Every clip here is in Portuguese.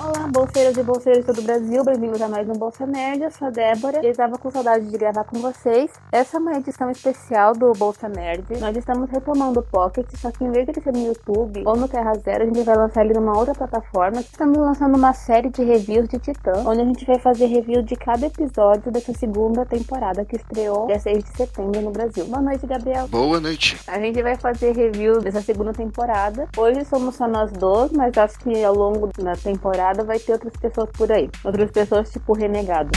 Olá, bolseiras e bolseiros de todo o Brasil, bem-vindos a mais um Bolsa Nerd. Eu sou a Débora e estava com saudade de gravar com vocês. Essa é uma edição especial do Bolsa Nerd. Nós estamos retomando o Pocket, só que em vez de ele ser no YouTube ou no Terra Zero, a gente vai lançar ele numa outra plataforma. Estamos lançando uma série de reviews de Titã, onde a gente vai fazer review de cada episódio dessa segunda temporada que estreou dia 6 de setembro no Brasil. Boa noite, Gabriel. Boa noite. A gente vai fazer review dessa segunda temporada. Hoje somos só nós dois, mas acho que ao longo da temporada vai ter outras pessoas por aí. Outras pessoas tipo renegado.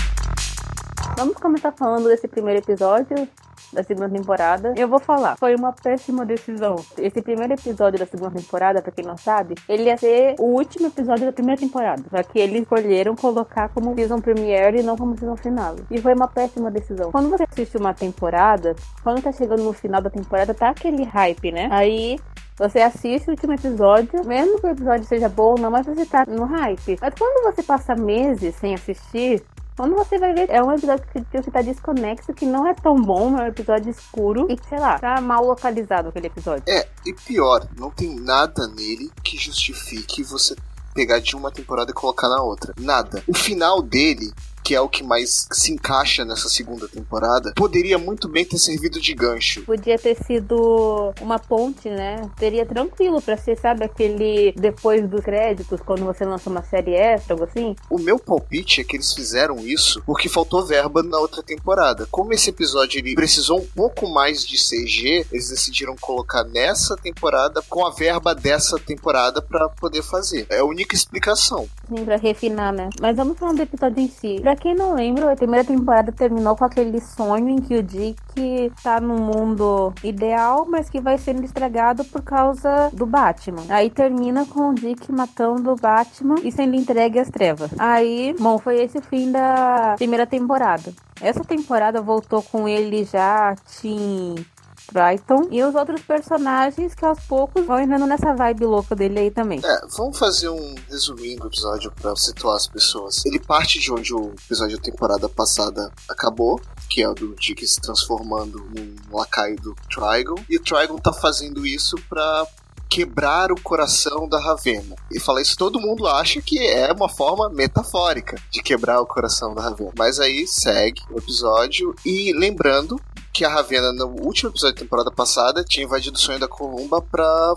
Vamos começar falando desse primeiro episódio da segunda temporada. Eu vou falar, foi uma péssima decisão. Esse primeiro episódio da segunda temporada, pra quem não sabe, ele ia ser o último episódio da primeira temporada. Só que eles escolheram colocar como season premiere e não como season final. E foi uma péssima decisão. Quando você assiste uma temporada, quando tá chegando no final da temporada, tá aquele hype, né? Aí você assiste o último episódio, mesmo que o episódio seja bom não, mas você tá no hype. Mas quando você passa meses sem assistir, quando você vai ver, é um episódio que, que você tá desconexo, que não é tão bom, é um episódio escuro e, sei lá, tá mal localizado aquele episódio. É, e pior, não tem nada nele que justifique você pegar de uma temporada e colocar na outra. Nada. O final dele que é o que mais se encaixa nessa segunda temporada, poderia muito bem ter servido de gancho. Podia ter sido uma ponte, né? Seria tranquilo para ser, sabe, aquele depois dos créditos, quando você lança uma série extra, algo assim. O meu palpite é que eles fizeram isso porque faltou verba na outra temporada. Como esse episódio ele precisou um pouco mais de CG, eles decidiram colocar nessa temporada com a verba dessa temporada para poder fazer. É a única explicação. Sim, pra refinar, né? Mas vamos falar do episódio em si. Pra quem não lembra, a primeira temporada terminou com aquele sonho em que o Dick tá num mundo ideal, mas que vai sendo estragado por causa do Batman. Aí termina com o Dick matando o Batman e sendo entregue às trevas. Aí, bom, foi esse o fim da primeira temporada. Essa temporada voltou com ele já Tim Brighton e os outros personagens que aos poucos vão entrando nessa vibe louca dele aí também. É, vamos fazer um resuminho do episódio para situar as pessoas. Ele parte de onde o episódio da temporada passada acabou, que é o do Dick se transformando num lacaio do Trigon, e o Trigon tá fazendo isso para quebrar o coração da Ravena. E fala isso, todo mundo acha que é uma forma metafórica de quebrar o coração da Ravena. Mas aí segue o episódio e lembrando que a Ravena, no último episódio da temporada passada, tinha invadido o sonho da Columba pra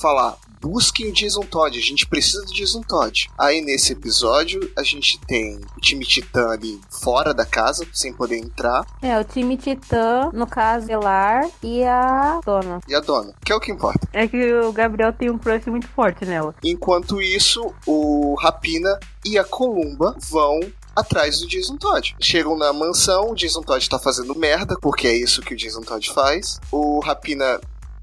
falar: busquem o Jason Todd, a gente precisa do Jason Todd. Aí nesse episódio a gente tem o time Titã ali fora da casa, sem poder entrar. É, o time Titã, no caso, Elar e a dona. E a dona, que é o que importa. É que o Gabriel tem um crush muito forte nela. Enquanto isso, o Rapina e a Columba vão atrás do Jason Todd. Chegam na mansão, o Jason Todd tá fazendo merda, porque é isso que o Jason Todd faz. O Rapina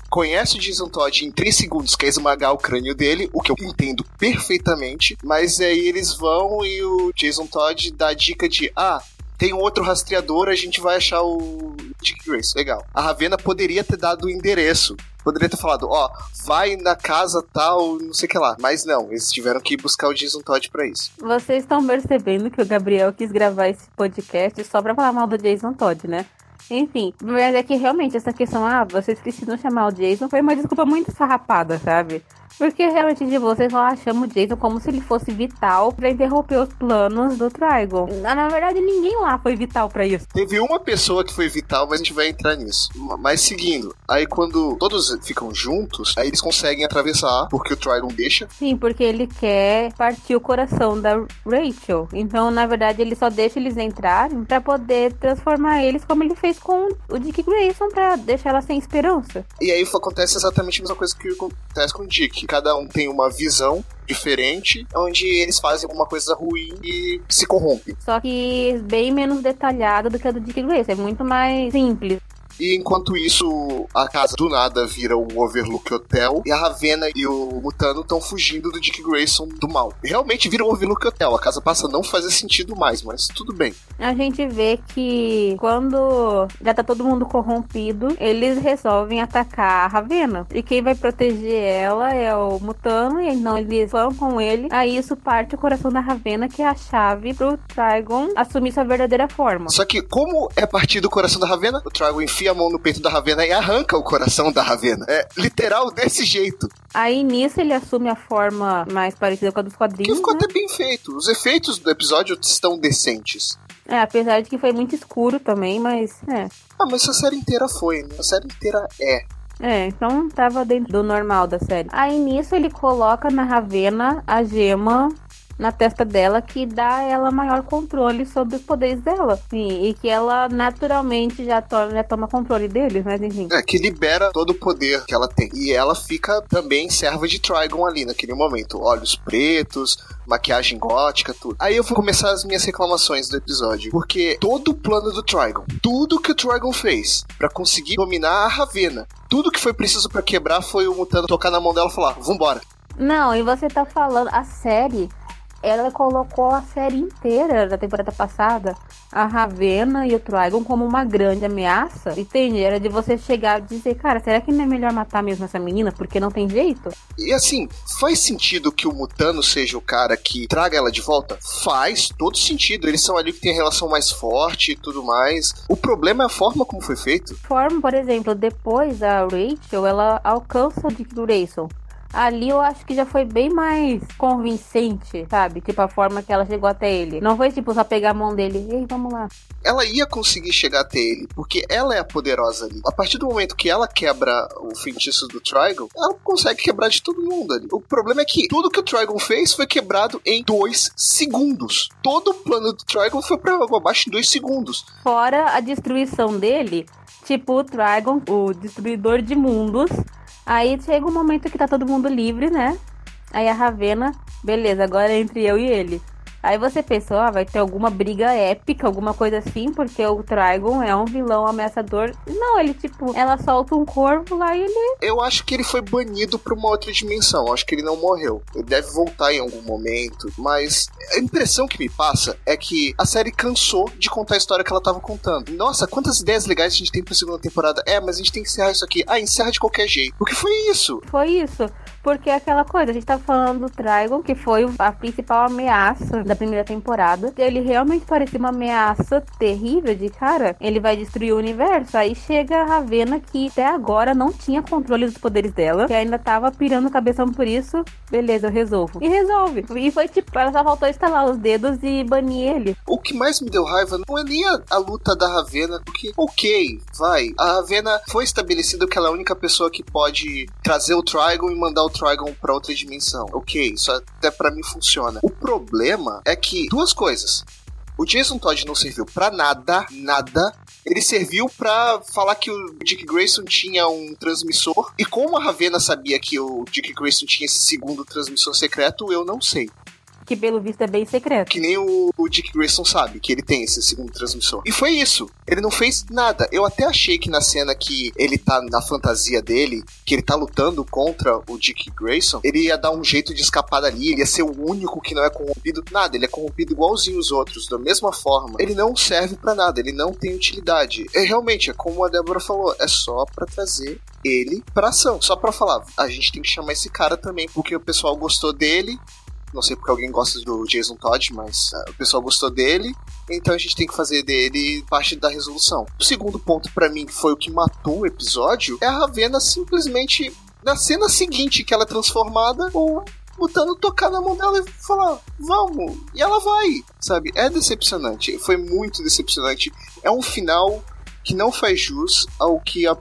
conhece o Jason Todd em 3 segundos, quer esmagar o crânio dele, o que eu entendo perfeitamente, mas aí eles vão e o Jason Todd dá a dica de: ah, tem outro rastreador, a gente vai achar o Dick Grace. Legal. A Ravena poderia ter dado o endereço. Poderia ter falado, ó, vai na casa tal, não sei o que lá. Mas não, eles tiveram que buscar o Jason Todd pra isso. Vocês estão percebendo que o Gabriel quis gravar esse podcast só pra falar mal do Jason Todd, né? Enfim, mas é que realmente essa questão, ah, vocês precisam chamar o Jason, foi uma desculpa muito farrapada, sabe? Porque realmente de vocês só achamos o Jason como se ele fosse vital para interromper os planos do Trigon. Na verdade, ninguém lá foi vital para isso. Teve uma pessoa que foi vital, mas a gente vai entrar nisso. Mas seguindo, aí quando todos ficam juntos, aí eles conseguem atravessar, porque o Trigon deixa. Sim, porque ele quer partir o coração da Rachel. Então, na verdade, ele só deixa eles entrarem para poder transformar eles como ele fez com o Dick Grayson para deixar ela sem esperança. E aí acontece exatamente a mesma coisa que acontece com o Dick cada um tem uma visão diferente, onde eles fazem alguma coisa ruim e se corrompe. Só que bem menos detalhado do que a do Dick Grayson, é muito mais simples. E enquanto isso, a casa do nada vira o Overlook Hotel e a Ravena e o Mutano estão fugindo do Dick Grayson do mal. Realmente vira o Overlook Hotel. A casa passa a não fazer sentido mais, mas tudo bem. A gente vê que quando já tá todo mundo corrompido, eles resolvem atacar a Ravena. E quem vai proteger ela é o Mutano, e então eles vão com ele. Aí isso parte o coração da Ravena, que é a chave pro Trigon assumir sua verdadeira forma. Só que, como é partir do coração da Ravena, o Trigon enfia enfia a mão no peito da Ravena e arranca o coração da Ravena. É literal desse jeito. Aí nisso ele assume a forma mais parecida com a dos quadrinhos. Que ficou né? até bem feito. Os efeitos do episódio estão decentes. É, apesar de que foi muito escuro também, mas é. Ah, mas a série inteira foi, né? A série inteira é. É, então tava dentro do normal da série. Aí nisso ele coloca na Ravena a gema na testa dela que dá a ela maior controle sobre os poderes dela. Sim, e que ela naturalmente já toma, já toma controle deles, mas enfim. É, que libera todo o poder que ela tem. E ela fica também serva de Trigon ali naquele momento. Olhos pretos, maquiagem gótica, tudo. Aí eu vou começar as minhas reclamações do episódio. Porque todo o plano do Trigon, tudo que o Trigon fez para conseguir dominar a Ravena, tudo que foi preciso para quebrar foi o Mutano tocar na mão dela e falar: vambora. Não, e você tá falando, a série ela colocou a série inteira da temporada passada, a Ravena e o Trigon como uma grande ameaça. Entende? Era de você chegar e dizer, cara, será que não é melhor matar mesmo essa menina? Porque não tem jeito? E assim, faz sentido que o Mutano seja o cara que traga ela de volta? Faz todo sentido. Eles são ali que tem a relação mais forte e tudo mais. O problema é a forma como foi feito. Forma, por exemplo, depois a Rachel, ela alcança o Dick Grayson ali eu acho que já foi bem mais convincente, sabe? Tipo, a forma que ela chegou até ele. Não foi tipo só pegar a mão dele, ei, vamos lá. Ela ia conseguir chegar até ele, porque ela é a poderosa ali. A partir do momento que ela quebra o feitiço do Trigon, ela consegue quebrar de todo mundo ali. O problema é que tudo que o Trigon fez foi quebrado em dois segundos. Todo o plano do Trigon foi pra água abaixo em dois segundos. Fora a destruição dele, tipo o Trigon, o destruidor de mundos, Aí chega um momento que tá todo mundo livre, né? Aí a Ravena, beleza, agora é entre eu e ele. Aí você pensou, ah, vai ter alguma briga épica, alguma coisa assim, porque o Trigon é um vilão ameaçador. Não, ele, tipo, ela solta um corvo lá e ele. Eu acho que ele foi banido pra uma outra dimensão. Eu acho que ele não morreu. Ele deve voltar em algum momento. Mas a impressão que me passa é que a série cansou de contar a história que ela tava contando. Nossa, quantas ideias legais a gente tem pra segunda temporada. É, mas a gente tem que encerrar isso aqui. Ah, encerra de qualquer jeito. O que foi isso? Foi isso. Porque é aquela coisa, a gente tá falando do Trigon, que foi a principal ameaça da primeira temporada. Ele realmente parecia uma ameaça terrível de cara, ele vai destruir o universo. Aí chega a Ravena, que até agora não tinha controle dos poderes dela, que ainda tava pirando cabeção por isso. Beleza, eu resolvo. E resolve. E foi tipo, ela só faltou estalar os dedos e banir ele. O que mais me deu raiva não é nem a, a luta da Ravena, porque, ok, vai. A Ravena foi estabelecido que ela é a única pessoa que pode trazer o Trigon e mandar o Trigon pra outra dimensão. Ok, isso até para mim funciona. O problema é que duas coisas. O Jason Todd não serviu para nada, nada. Ele serviu para falar que o Dick Grayson tinha um transmissor. E como a Ravena sabia que o Dick Grayson tinha esse segundo transmissor secreto, eu não sei que pelo visto é bem secreto. Que nem o, o, Dick Grayson sabe que ele tem esse segundo transmissor. E foi isso. Ele não fez nada. Eu até achei que na cena que ele tá na fantasia dele, que ele tá lutando contra o Dick Grayson, ele ia dar um jeito de escapar dali, ele ia ser o único que não é corrompido. Nada, ele é corrompido igualzinho os outros, da mesma forma. Ele não serve para nada, ele não tem utilidade. É realmente, é como a Débora falou, é só para trazer ele pra ação. Só pra falar, a gente tem que chamar esse cara também, porque o pessoal gostou dele, não sei porque alguém gosta do Jason Todd, mas uh, o pessoal gostou dele. Então a gente tem que fazer dele parte da resolução. O segundo ponto para mim que foi o que matou o episódio é a Ravena simplesmente na cena seguinte que ela é transformada, o Mutano tocar na mão dela e falar, vamos, e ela vai, sabe? É decepcionante, foi muito decepcionante. É um final que não faz jus ao que a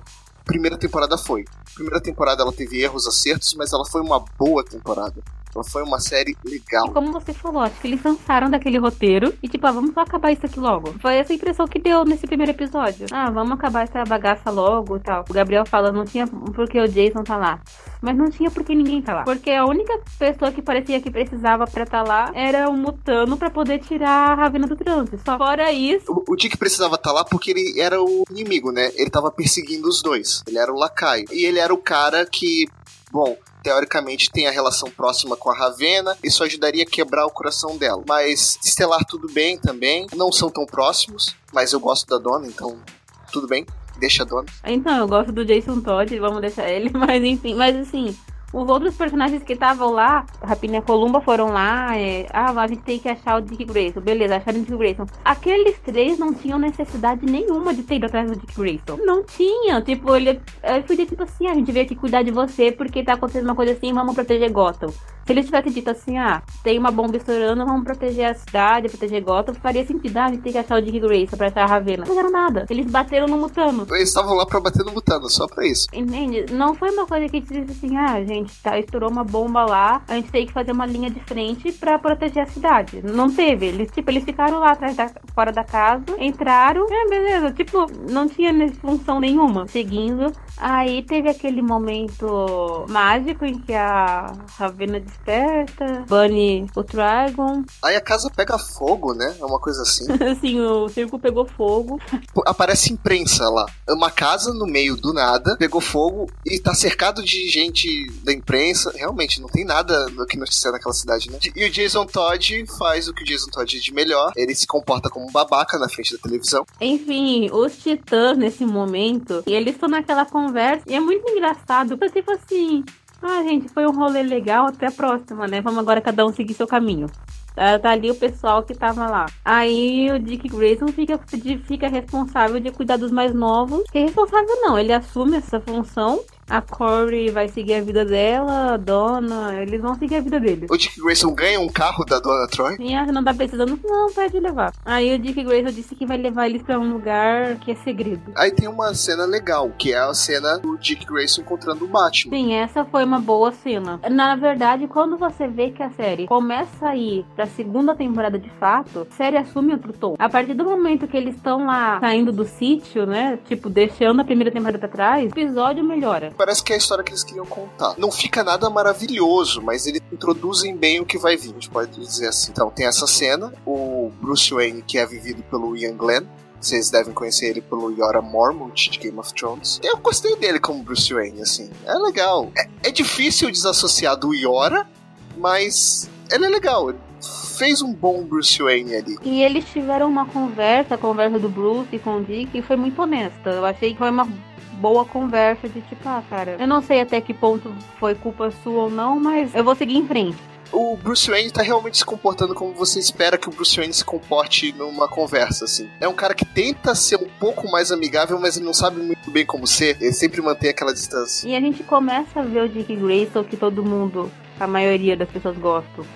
primeira temporada foi. A primeira temporada ela teve erros, acertos, mas ela foi uma boa temporada. Então foi uma série legal. E como você falou, acho que eles cansaram daquele roteiro e tipo, ah, vamos acabar isso aqui logo. Foi essa impressão que deu nesse primeiro episódio. Ah, vamos acabar essa bagaça logo e tal. O Gabriel fala, não tinha porque o Jason tá lá. Mas não tinha porque ninguém tá lá. Porque a única pessoa que parecia que precisava pra tá lá era o Mutano pra poder tirar a Ravena do trânsito. Só fora isso. O, o Dick precisava tá lá porque ele era o inimigo, né? Ele tava perseguindo os dois. Ele era o lacaio. E ele era o cara que, bom, teoricamente tem a relação próxima com a Ravena, isso ajudaria a quebrar o coração dela. Mas Estelar tudo bem também, não são tão próximos, mas eu gosto da dona, então tudo bem, deixa a dona. Então, eu gosto do Jason Todd, vamos deixar ele, mas enfim, mas assim, Os outros personagens que estavam lá, Rapina e Columba foram lá, é, ah, a gente tem que achar o Dick Grayson. Beleza, acharam o Dick Grayson. Aqueles três não tinham necessidade nenhuma de ter ido atrás do Dick Grayson. Não tinha. Tipo, ele, ele foi tipo assim, ah, a gente veio aqui cuidar de você porque tá acontecendo uma coisa assim, vamos proteger Gotham. Se eles tivessem dito assim, ah, tem uma bomba estourando, vamos proteger a cidade, proteger Gotham, faria sentido. Ah, a gente tem que achar o Dick Grayson pra achar a Ravena. Não fizeram nada. Eles bateram no Mutano. Eles estavam lá pra bater no Mutano, só pra isso. Entende? Não foi uma coisa que disse assim, ah, gente, tá, estourou uma bomba lá, a gente tem que fazer uma linha de frente pra proteger a cidade. Não teve. Eles, tipo, eles ficaram lá atrás da, fora da casa, entraram, é, beleza. Tipo, não tinha função nenhuma. Seguindo. Aí teve aquele momento mágico em que a Ravena desperta, Bunny o Dragon. Aí a casa pega fogo, né? É uma coisa assim. Sim, o circo pegou fogo. Aparece imprensa lá. É uma casa no meio do nada, pegou fogo e tá cercado de gente da imprensa. Realmente, não tem nada do que noticiar naquela cidade, né? E o Jason Todd faz o que o Jason Todd é de melhor. Ele se comporta como um babaca na frente da televisão. Enfim, os titãs nesse momento, e eles estão naquela conversa, e é muito engraçado, tipo assim, ah, gente, foi um rolê legal, até a próxima, né? Vamos agora cada um seguir seu caminho. Tá, tá ali o pessoal que tava lá. Aí o Dick Grayson fica, fica responsável de cuidar dos mais novos. Que responsável não, ele assume essa função a Corey vai seguir a vida dela, a Dona, eles vão seguir a vida deles. O Dick Grayson ganha um carro da Dona Troy? Sim, ela não tá precisando, não, pode levar. Aí o Dick Grayson disse que vai levar eles pra um lugar que é segredo. Aí tem uma cena legal, que é a cena do Dick Grayson encontrando o Batman. Sim, essa foi uma boa cena. Na verdade, quando você vê que a série começa a ir pra segunda temporada de fato, a série assume outro tom. A partir do momento que eles estão lá saindo do sítio, né, tipo, deixando a primeira temporada pra trás, o episódio melhora parece que é a história que eles queriam contar. Não fica nada maravilhoso, mas eles introduzem bem o que vai vir, a gente pode dizer assim. Então tem essa cena, o Bruce Wayne, que é vivido pelo Ian Glenn, vocês devem conhecer ele pelo Yora Mormont de Game of Thrones. Eu gostei dele como Bruce Wayne, assim. É legal. É, é difícil desassociar do Yora, mas ele é legal. fez um bom Bruce Wayne ali. E eles tiveram uma conversa, a conversa do Bruce com o Dick, e foi muito honesta. Eu achei que foi uma boa conversa de tipo, ah, cara, eu não sei até que ponto foi culpa sua ou não, mas eu vou seguir em frente o Bruce Wayne tá realmente se comportando como você espera que o Bruce Wayne se comporte numa conversa, assim. É um cara que tenta ser um pouco mais amigável, mas ele não sabe muito bem como ser. Ele sempre mantém aquela distância. E a gente começa a ver o Dick Grayson que todo mundo, a maioria das pessoas gostam.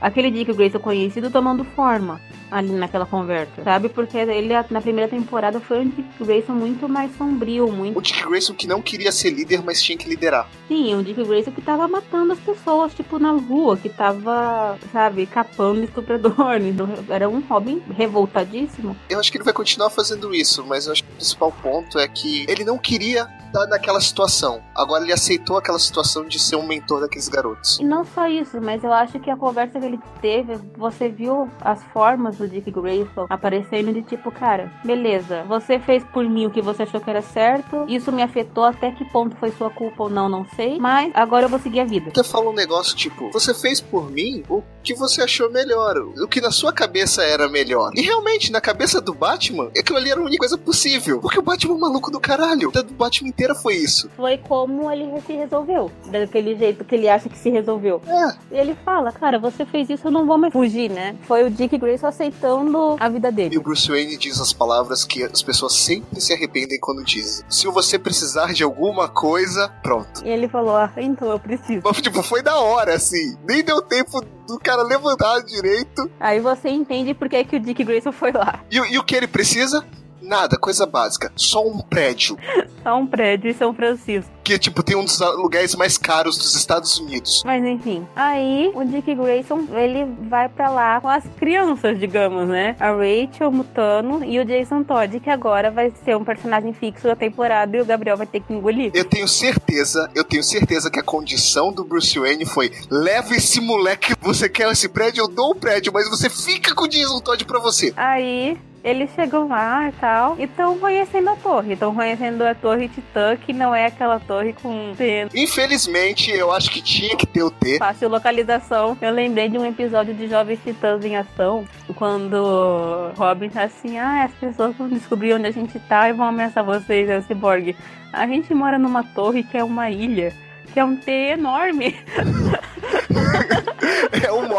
Aquele Dick Grayson conhecido tomando forma ali naquela conversa, sabe? Porque ele na primeira temporada foi um Dick Grayson muito mais sombrio, muito. O Dick Grayson que não queria ser líder, mas tinha que liderar. Sim, um Dick Grayson que tava matando as pessoas, tipo, na rua, que tava, sabe, capando estuprador. Era um Robin revoltadíssimo. Eu acho que ele vai continuar fazendo isso, mas eu acho que o principal ponto é que ele não queria estar naquela situação. Agora ele aceitou aquela situação de ser um mentor daqueles garotos. E não só isso, mas eu acho que a conversa que ele teve, você viu as formas do Dick Grayson aparecendo de tipo, cara, beleza, você fez por mim o que você achou que era certo, isso me afetou até que ponto foi sua culpa ou não, não sei, mas agora eu vou seguir a vida. Você fala um negócio tipo, você fez por mim o que você achou melhor, o que na sua cabeça era melhor. E realmente, na cabeça do Batman, aquilo ali era a única coisa possível, porque o Batman é um maluco do caralho. A do Batman inteira foi isso. Foi como ele se resolveu, daquele jeito que ele acha que se resolveu. É. Ele fala, cara, você fez isso, eu não vou mais fugir, né? Foi o Dick Grayson aceitando a vida dele. E o Bruce Wayne diz as palavras que as pessoas sempre se arrependem quando dizem. Se você precisar de alguma coisa, pronto. E ele falou, ah, então eu preciso. Mas, tipo, foi da hora, assim. Nem deu tempo do cara levantar direito. Aí você entende por que, que o Dick Grayson foi lá. E, e o que ele precisa? Nada, coisa básica. Só um prédio. Só um prédio em São Francisco. Que, tipo, tem um dos lugares mais caros dos Estados Unidos. Mas enfim. Aí, o Dick Grayson, ele vai para lá com as crianças, digamos, né? A Rachel, o Mutano e o Jason Todd, que agora vai ser um personagem fixo da temporada e o Gabriel vai ter que engolir. Eu tenho certeza, eu tenho certeza que a condição do Bruce Wayne foi: leva esse moleque, você quer esse prédio, eu dou o prédio, mas você fica com o Jason Todd pra você. Aí, eles chegam lá e tal, e estão conhecendo a torre. Estão conhecendo a torre Titã, que não é aquela torre com T. Infelizmente, eu acho que tinha que ter o T. Fácil localização. Eu lembrei de um episódio de Jovens Titãs em Ação, quando Robin tá assim, ah, as pessoas vão descobrir onde a gente tá e vão ameaçar vocês, é o Cyborg. A gente mora numa torre que é uma ilha que é um T enorme.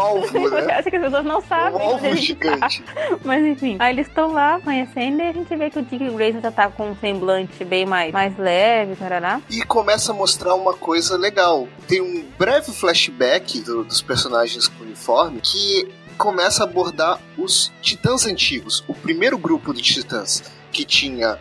alvo, né? Acho que as pessoas não sabem. Um alvo ele gigante. Tá. Mas enfim, aí eles estão lá conhecendo e a gente vê que o Dick Grayson já tá com um semblante bem mais, mais leve, tarará. E começa a mostrar uma coisa legal. Tem um breve flashback do- dos personagens com uniforme que começa a abordar os titãs antigos. O primeiro grupo de titãs que tinha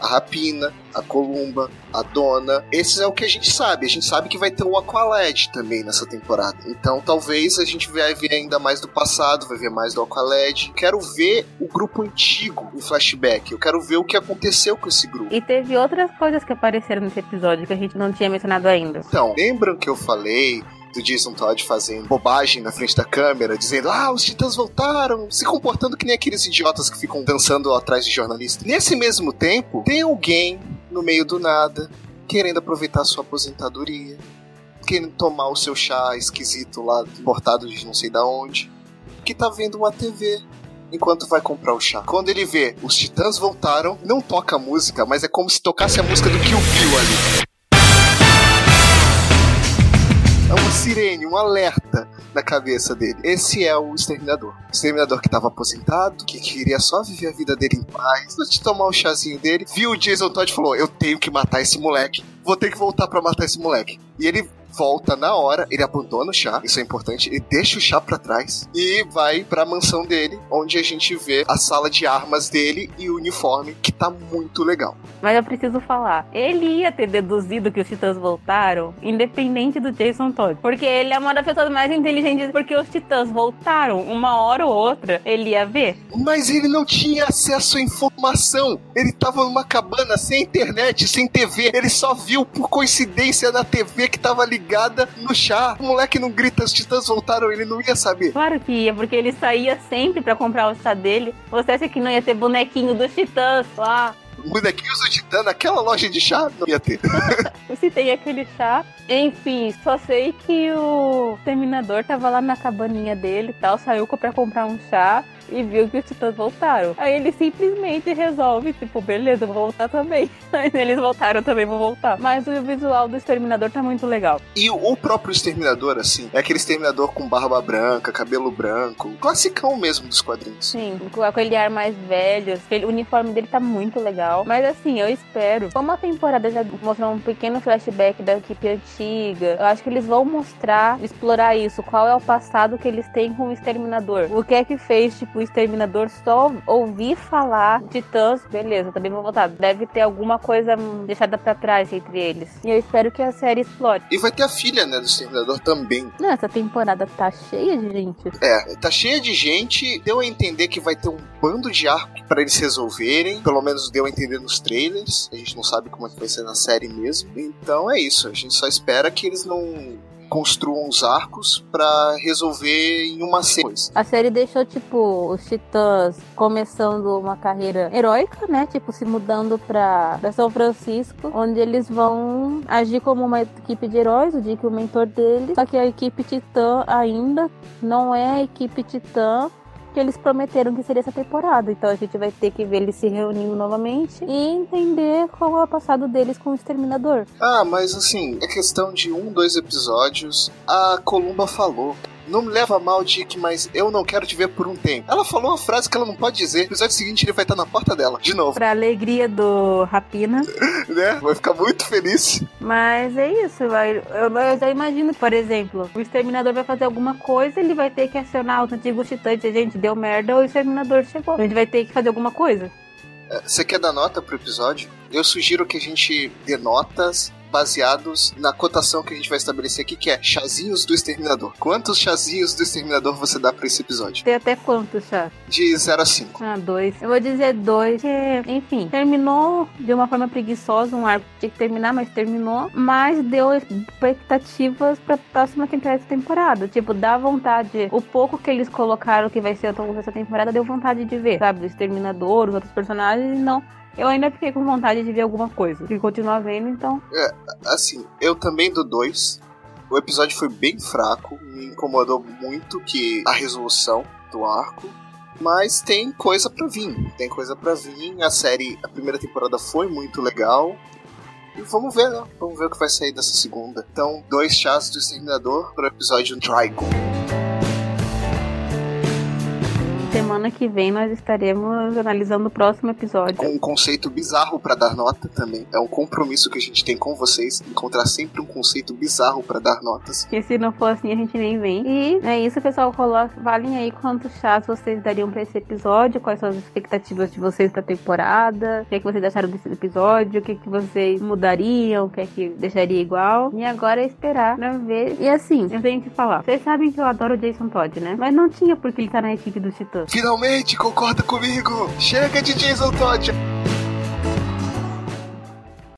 a Rapina, a Columba, a Dona. Esses é o que a gente sabe. A gente sabe que vai ter o Aqualad também nessa temporada. Então talvez a gente vai ver ainda mais do passado, vai ver mais do Aqualad. Quero ver o grupo antigo em flashback. Eu quero ver o que aconteceu com esse grupo. E teve outras coisas que apareceram nesse episódio que a gente não tinha mencionado ainda. Então, lembram que eu falei do Jason Todd fazendo bobagem na frente da câmera, dizendo: Ah, os titãs voltaram, se comportando que nem aqueles idiotas que ficam dançando atrás de jornalista. Nesse mesmo tempo, tem alguém no meio do nada querendo aproveitar sua aposentadoria, querendo tomar o seu chá esquisito lá, importado de não sei da onde, que tá vendo uma TV. Enquanto vai comprar o chá. Quando ele vê os titãs voltaram, não toca a música, mas é como se tocasse a música do Kill Bill ali. Sirene, um alerta na cabeça dele. Esse é o exterminador. O exterminador que estava aposentado, que queria só viver a vida dele em paz, de tomar o chazinho dele, viu o Jason Todd e falou: Eu tenho que matar esse moleque. Vou ter que voltar pra matar esse moleque. E ele volta na hora, ele abandona o chá, isso é importante, ele deixa o chá pra trás e vai pra mansão dele, onde a gente vê a sala de armas dele e o uniforme, que tá muito legal. Mas eu preciso falar, ele ia ter deduzido que os titãs voltaram, independente do Jason Todd. Porque ele é uma das pessoas mais inteligentes, porque os titãs voltaram, uma hora ou outra, ele ia ver. Mas ele não tinha acesso à informação. Ele tava numa cabana sem internet, sem TV. Ele só viu por coincidência na TV que tava ligada no chá. O moleque não grita, os titãs voltaram, ele não ia saber. Claro que ia, porque ele saía sempre pra comprar o chá dele. Você acha que não ia ter bonequinho dos titãs lá? Bonequinhos do Titã naquela loja de chá não ia ter. Se tem aquele chá. Enfim, só sei que o Terminador tava lá na cabaninha dele e tal, saiu pra comprar um chá e viu que os titãs voltaram. Aí ele simplesmente resolve, tipo, beleza, vou voltar também. Aí eles voltaram também, vou voltar. Mas o visual do Exterminador tá muito legal. E o próprio Exterminador, assim, é aquele Exterminador com barba branca, cabelo branco, classicão mesmo dos quadrinhos. Sim, com aquele ar mais velho. O uniforme dele tá muito legal. Mas assim, eu espero. Como a temporada já mostrou um pequeno flashback da equipe antiga, eu acho que eles vão mostrar, explorar isso. Qual é o passado que eles têm com o Exterminador? O que é que fez, tipo, o Exterminador só ouvir falar de Thanos? Beleza, também vou voltar. Deve ter alguma coisa deixada pra trás entre eles. E eu espero que a série explore. E vai ter a filha, né, do Exterminador também. Não, essa temporada tá cheia de gente. É, tá cheia de gente. Deu a entender que vai ter um bando de arco pra eles resolverem. Pelo menos deu a entender nos trailers. A gente não sabe como é que vai ser na série mesmo. Então é isso. A gente só espera que eles não construam os arcos pra resolver em uma sequência. A série deixou, tipo, os Titãs começando uma carreira heróica, né? Tipo, se mudando pra, pra São Francisco, onde eles vão agir como uma equipe de heróis, o Dick, o mentor deles. Só que a equipe Titã ainda não é a equipe Titã que eles prometeram que seria essa temporada. Então a gente vai ter que ver eles se reunindo novamente e entender qual é o passado deles com o Exterminador. Ah, mas assim, é questão de um, dois episódios. A Columba falou. Não me leva mal, Dick, mas eu não quero te ver por um tempo. Ela falou uma frase que ela não pode dizer. No episódio seguinte, ele vai estar na porta dela, de novo, Pra alegria do Rapina. né? Vai ficar muito feliz. Mas é isso, vai. Eu, eu já imagino, por exemplo, o exterminador vai fazer alguma coisa, ele vai ter que acionar os antigos titãs e dizer, gente, deu merda, o exterminador chegou. A gente vai ter que fazer alguma coisa. É, Você quer dar nota pro episódio? Eu sugiro que a gente dê notas baseados na cotação que a gente vai estabelecer aqui, que é chazinhos do Exterminador. Quantos chazinhos do Exterminador você dá pra esse episódio? Tem até quanto, chá? De 0 a 5. Ah, dois. Eu vou dizer dois, porque, enfim, terminou de uma forma preguiçosa, um arco que tinha que terminar, mas terminou. Mas deu expectativas pra próxima temporada. Tipo, dá vontade. O pouco que eles colocaram que vai ser longo dessa temporada deu vontade de ver, sabe? Do Exterminador, os outros personagens, não. Eu ainda fiquei com vontade de ver alguma coisa. E continuar vendo, então. Assim, eu também dou 2. O episódio foi bem fraco, me incomodou muito que a resolução do arco. Mas tem coisa pra vir, tem coisa pra vir. A série, a primeira temporada foi muito legal. E vamos ver, né? Vamos ver o que vai sair dessa segunda. Então, dois chás do Exterminador pro episódio Trigon. Semana que vem nós estaremos analisando o próximo episódio. Com um conceito bizarro para dar nota também. É um compromisso que a gente tem com vocês, encontrar sempre um conceito bizarro para dar notas. Que se não for assim a gente nem vem. E é isso, pessoal. Valem aí quantos chás vocês dariam para esse episódio, quais são as expectativas de vocês da temporada, o que, é que vocês acharam desse episódio, o que, é que vocês mudariam, o que é que deixaria igual. E agora é esperar pra ver. E assim, eu tenho que falar. Vocês sabem que eu adoro o Jason Todd, né? Mas não tinha porque ele tá na equipe do Titã. Finalmente, concorda comigo! Chega de Jason Todd!